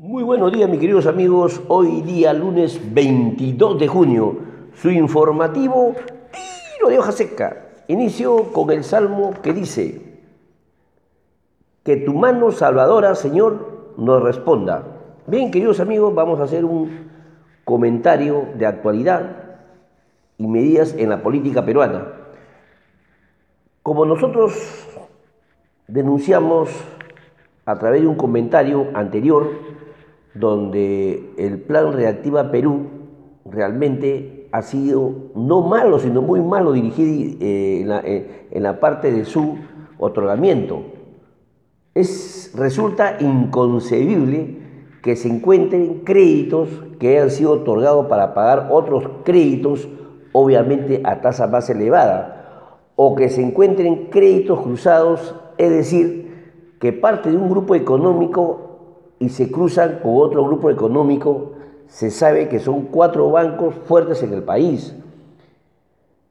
Muy buenos días, mis queridos amigos. Hoy día, lunes 22 de junio, su informativo tiro de hoja seca. Inicio con el salmo que dice: Que tu mano salvadora, Señor, nos responda. Bien, queridos amigos, vamos a hacer un comentario de actualidad y medidas en la política peruana. Como nosotros denunciamos a través de un comentario anterior, donde el plan Reactiva Perú realmente ha sido no malo, sino muy malo dirigido eh, eh, en, la, parte de su otorgamiento. Es, resulta inconcebible que se encuentren créditos que hayan sido otorgados para pagar otros créditos, obviamente a tasa más elevada, o que se encuentren créditos cruzados, es decir, que parte de un grupo económico y se cruzan con otro grupo económico, se sabe que son cuatro bancos fuertes en el país.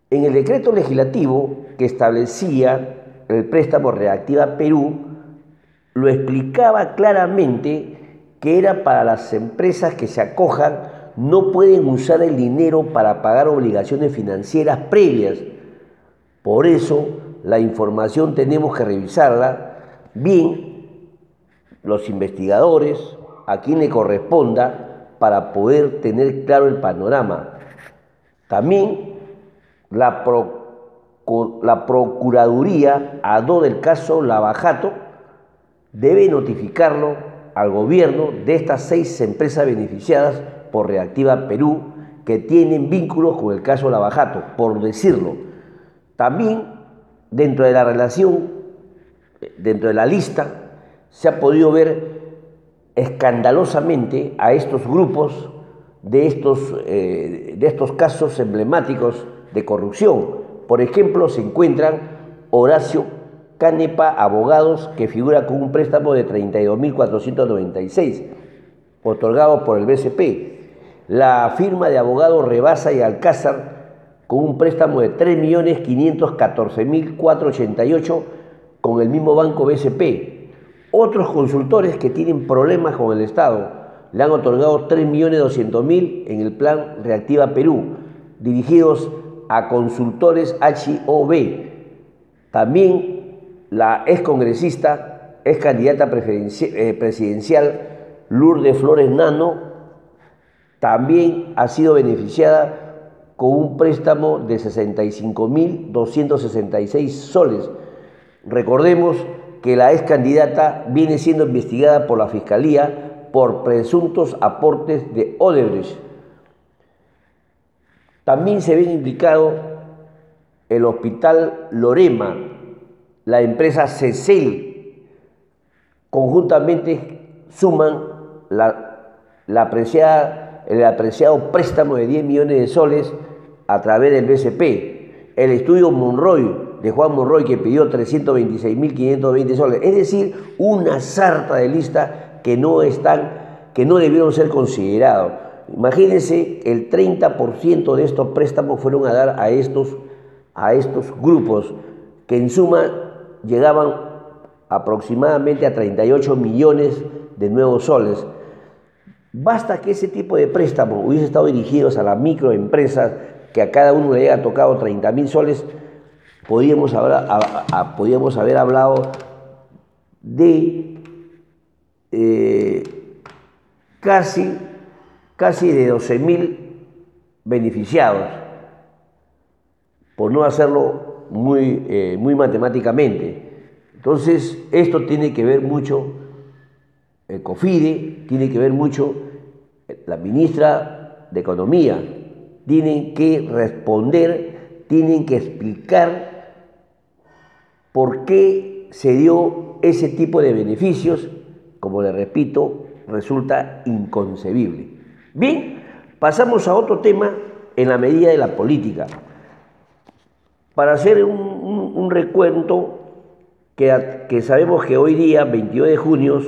En el decreto legislativo que establecía el préstamo Reactiva Perú, lo explicaba claramente que era para las empresas que se acojan, no pueden usar el dinero para pagar obligaciones financieras previas. Por eso la información tenemos que revisarla bien los investigadores, a quien le corresponda, para poder tener claro el panorama. También la, la Procuraduría, a do del caso Lavajato, debe notificarlo al gobierno de estas seis empresas beneficiadas por Reactiva Perú que tienen vínculos con el caso Lavajato, por decirlo. También dentro de la relación, dentro de la lista, se ha podido ver escandalosamente a estos grupos de estos, eh, de estos casos emblemáticos de corrupción. Por ejemplo, se encuentran Horacio Canepa Abogados, que figura con un préstamo de 32.496, otorgado por el BCP. La firma de abogados Rebasa y Alcázar, con un préstamo de 3.514.488 con el mismo banco BCP. Otros consultores que tienen problemas con el Estado le han otorgado 3.200.000 en el plan Reactiva Perú, dirigidos a consultores HOB. También la ex congresista, ex candidata eh, presidencial Lourdes Flores Nano, también ha sido beneficiada con un préstamo de 65.266 soles. Recordemos que la ex candidata viene siendo investigada por la Fiscalía por presuntos aportes de Odebrecht. También se ven implicados el Hospital Lorema, la empresa CECEL, conjuntamente suman el apreciado préstamo de 10 millones de soles a través del BCP. El estudio Monroy de Juan Monroy que pidió 326.520 soles, es decir, una sarta de lista que no están, que no debieron ser considerados. Imagínense, el 30% de estos préstamos fueron a dar a estos, a estos grupos que en suma llegaban aproximadamente a 38 millones de nuevos soles. Basta que ese tipo de préstamos hubiese estado dirigidos a las microempresas, que a cada uno le haya tocado 30 mil soles, podíamos haber, hablado de eh, casi, casi de 12.000 beneficiados, por no hacerlo muy, eh, muy matemáticamente. Entonces, esto tiene que ver mucho, el COFIDE, tiene que ver mucho la ministra de Economía, tienen que responder, tienen que explicar ¿Por qué se dio ese tipo de beneficios? Como le repito, resulta inconcebible. Bien, pasamos a otro tema en la medida de la política. Para hacer un, recuento que, que sabemos que hoy día, 22 de junio,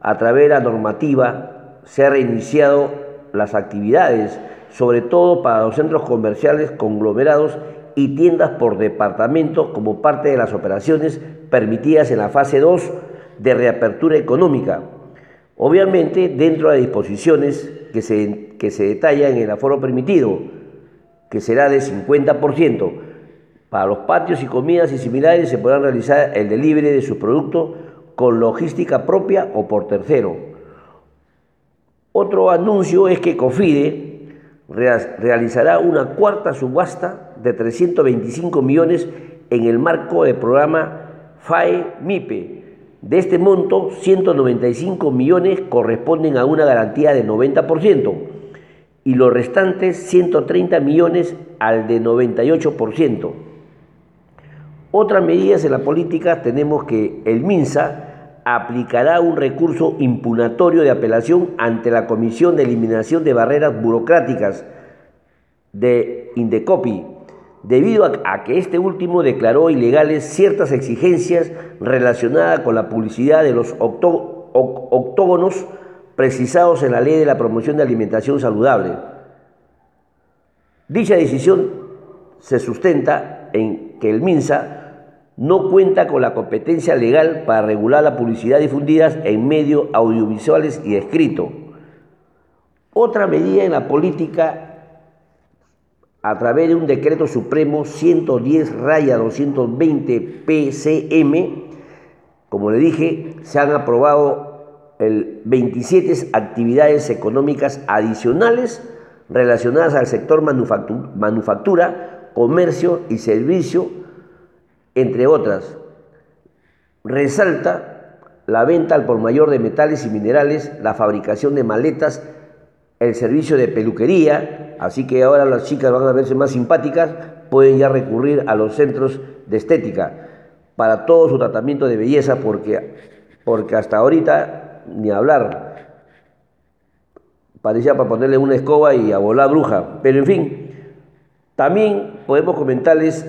a través de la normativa, se han reiniciado las actividades, sobre todo para los centros comerciales conglomerados y tiendas por departamento como parte de las operaciones permitidas en la fase 2 de reapertura económica. Obviamente, dentro de disposiciones que se, que se detallan en el aforo permitido, que será de 50%. Para los patios y comidas y similares se podrán realizar el delivery de sus productos con logística propia o por tercero. Otro anuncio es que COFIDE realizará una cuarta subasta de 325 millones en el marco del programa FAE-MIPE de este monto, 195 millones corresponden a una garantía del 90% y los restantes 130 millones al de 98%. Otras medidas en la política tenemos que el MINSA aplicará un recurso impunatorio de apelación ante la Comisión de Eliminación de Barreras Burocráticas de Indecopi debido a, que este último declaró ilegales ciertas exigencias relacionadas con la publicidad de los octógonos precisados en la ley de la promoción de alimentación saludable. Dicha decisión se sustenta en que el MINSA no cuenta con la competencia legal para regular la publicidad difundida en medios audiovisuales y escrito. Otra medida en la política a través de un decreto supremo 110 raya 220 PCM, como le dije, se han aprobado el 27 actividades económicas adicionales relacionadas al sector manufactura, comercio y servicio, entre otras. Resalta la venta al por mayor de metales y minerales, la fabricación de maletas, el servicio de peluquería, así que ahora las chicas van a verse más simpáticas, pueden ya recurrir a los centros de estética para todo su tratamiento de belleza, porque, porque hasta ahorita ni hablar. Parecía para ponerle una escoba y a volar bruja. Pero en fin, también podemos comentarles,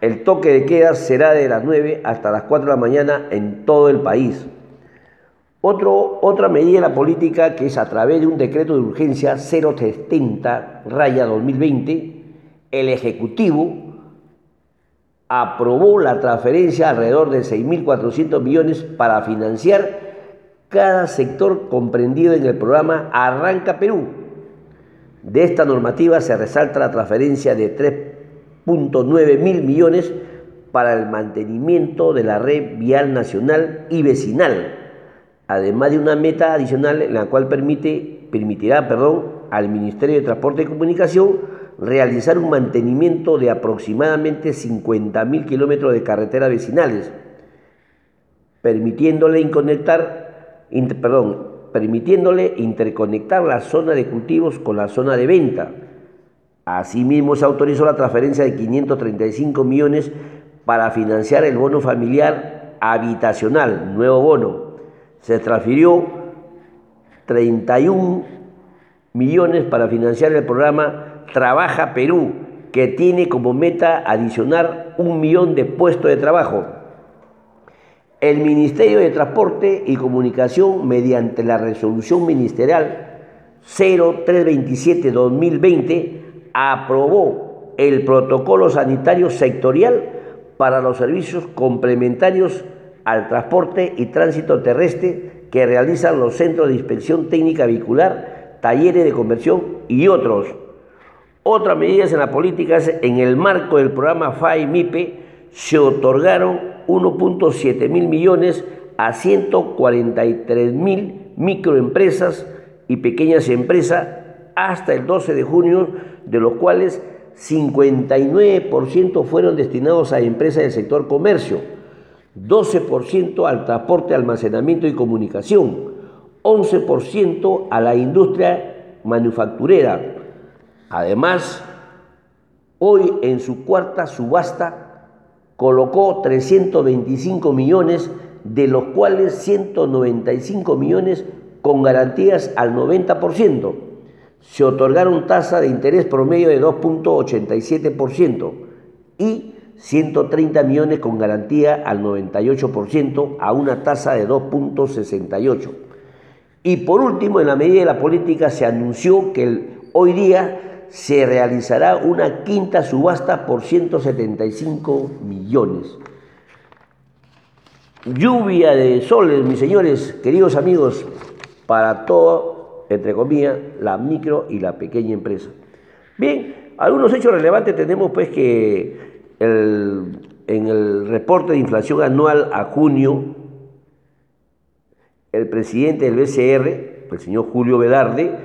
el toque de queda será de las 9 hasta las 4 de la mañana en todo el país otra medida en la política que es a través de un decreto de urgencia 070 raya 2020, el Ejecutivo aprobó la transferencia alrededor de 6.400 millones para financiar cada sector comprendido en el programa Arranca Perú. De esta normativa se resalta la transferencia de 3.9 mil millones para el mantenimiento de la red vial nacional y vecinal además de una meta adicional en la cual permite, permitirá perdón, al Ministerio de Transporte y Comunicación realizar un mantenimiento de aproximadamente 50.000 kilómetros de carreteras vecinales, permitiéndole, permitiéndole interconectar la zona de cultivos con la zona de venta. Asimismo, se autorizó la transferencia de 535 millones para financiar el bono familiar habitacional, nuevo bono, se transfirió 31 millones para financiar el programa Trabaja Perú, que tiene como meta adicionar un millón de puestos de trabajo. El Ministerio de Transporte y Comunicación, mediante la resolución ministerial 0327-2020, aprobó el protocolo sanitario sectorial para los servicios complementarios al transporte y tránsito terrestre que realizan los centros de inspección técnica vehicular, talleres de conversión y otros. Otras medidas en la política en el marco del programa FAI-MIPE se otorgaron 1.7 mil millones a 143 mil microempresas y pequeñas empresas hasta el 12 de junio, de los cuales 59% fueron destinados a empresas del sector comercio 12% al transporte, almacenamiento y comunicación, 11% a la industria manufacturera. Además, hoy en su cuarta subasta colocó 325 millones, de los cuales 195 millones con garantías al 90%. Se otorgaron tasa de interés promedio de 2.87% y 130 millones con garantía al 98% a una tasa de 2.68. Y por último, en la medida de la política se anunció que hoy día se realizará una quinta subasta por 175 millones. Lluvia de soles, mis señores, queridos amigos. para todo, entre comillas, la micro y la pequeña empresa. Bien, algunos hechos relevantes tenemos pues que en el reporte de inflación anual a junio, el presidente del BCR, el señor Julio Velarde,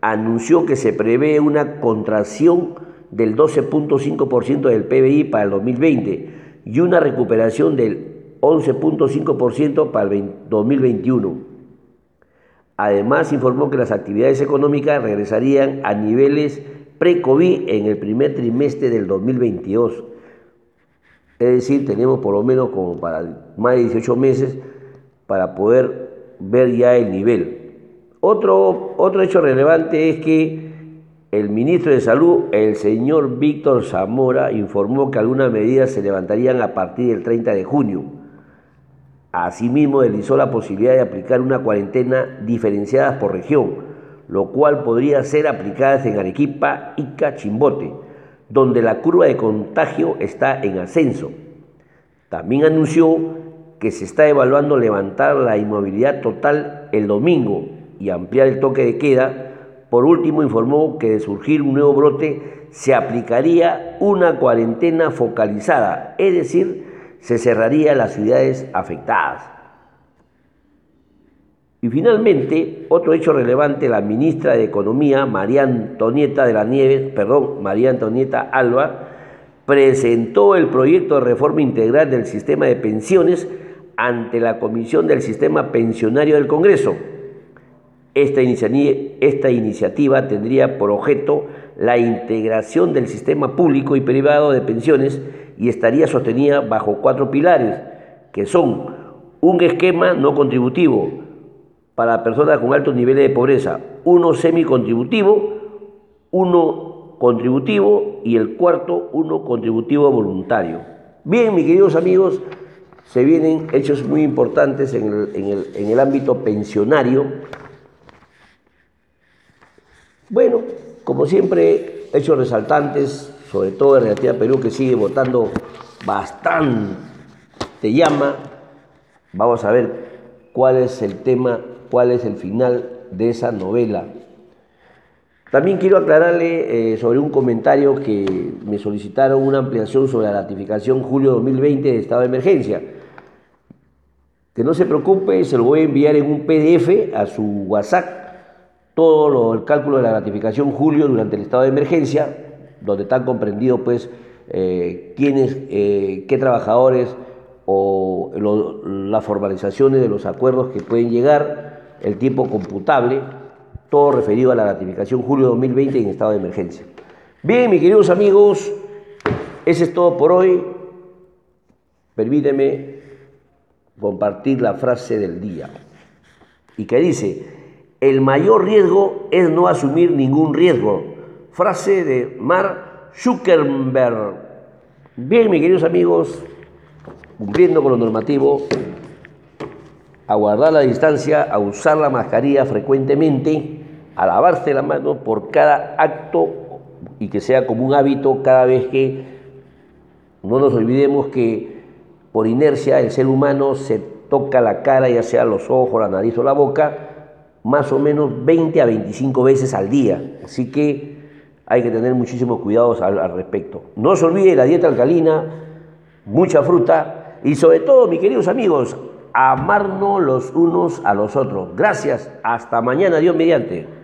anunció que se prevé una contracción del 12.5% del PBI para el 2020 y una recuperación del 11.5% para el 2021. Además, informó que las actividades económicas regresarían a niveles pre-COVID en el primer trimestre del 2022. Es decir, tenemos por lo menos como para más de 18 meses para poder ver ya el nivel. Otro, otro hecho relevante es que el ministro de Salud, el señor Víctor Zamora, informó que algunas medidas se levantarían a partir del 30 de junio. Asimismo, deslizó la posibilidad de aplicar una cuarentena diferenciada por región lo cual podría ser aplicada en Arequipa, y Chimbote, donde la curva de contagio está en ascenso. También anunció que se está evaluando levantar la inmovilidad total el domingo y ampliar el toque de queda. Por último, informó que de surgir un nuevo brote se aplicaría una cuarentena focalizada, es decir, se cerraría las ciudades afectadas. Y finalmente, otro hecho relevante, la ministra de Economía, María Antonieta de la Nieves, perdón, María Antonieta Alba, presentó el proyecto de reforma integral del sistema de pensiones ante la Comisión del Sistema Pensionario del Congreso. Esta, esta iniciativa tendría por objeto la integración del sistema público y privado de pensiones y estaría sostenida bajo cuatro pilares, que son un esquema no contributivo, para personas con altos niveles de pobreza, uno semicontributivo, uno contributivo y el cuarto, uno contributivo voluntario. Bien, mis queridos amigos, se vienen hechos muy importantes en el, en el ámbito pensionario. Bueno, como siempre, hechos resaltantes, sobre todo en Relativa Perú, que sigue votando bastante llama. Vamos a ver cuál es el tema cuál es el final de esa novela. También quiero aclararle eh, sobre un comentario que me solicitaron una ampliación sobre la ratificación julio 2020 de estado de emergencia. Que no se preocupe, se lo voy a enviar en un PDF a su WhatsApp, todo el cálculo de la ratificación julio durante el estado de emergencia, donde están comprendidos pues eh, quiénes, eh, qué trabajadores o las formalizaciones de los acuerdos que pueden llegar el tiempo computable, todo referido a la ratificación julio 2020 en estado de emergencia. Bien, mis queridos amigos, ese es todo por hoy. Permíteme compartir la frase del día. Y que dice, el mayor riesgo es no asumir ningún riesgo. Frase de Mark Zuckerberg. Bien, mis queridos amigos, cumpliendo con lo normativo, a guardar la distancia, a usar la mascarilla frecuentemente, a lavarse la mano por cada acto y que sea como un hábito cada vez que no nos olvidemos que por inercia el ser humano se toca la cara, ya sea los ojos, la nariz o la boca, más o menos 20 a 25 veces al día. Así que hay que tener muchísimos cuidados al, respecto. No se olvide la dieta alcalina, mucha fruta y sobre todo, mis queridos amigos, amarnos los unos a los otros. Gracias, hasta mañana, Dios mediante.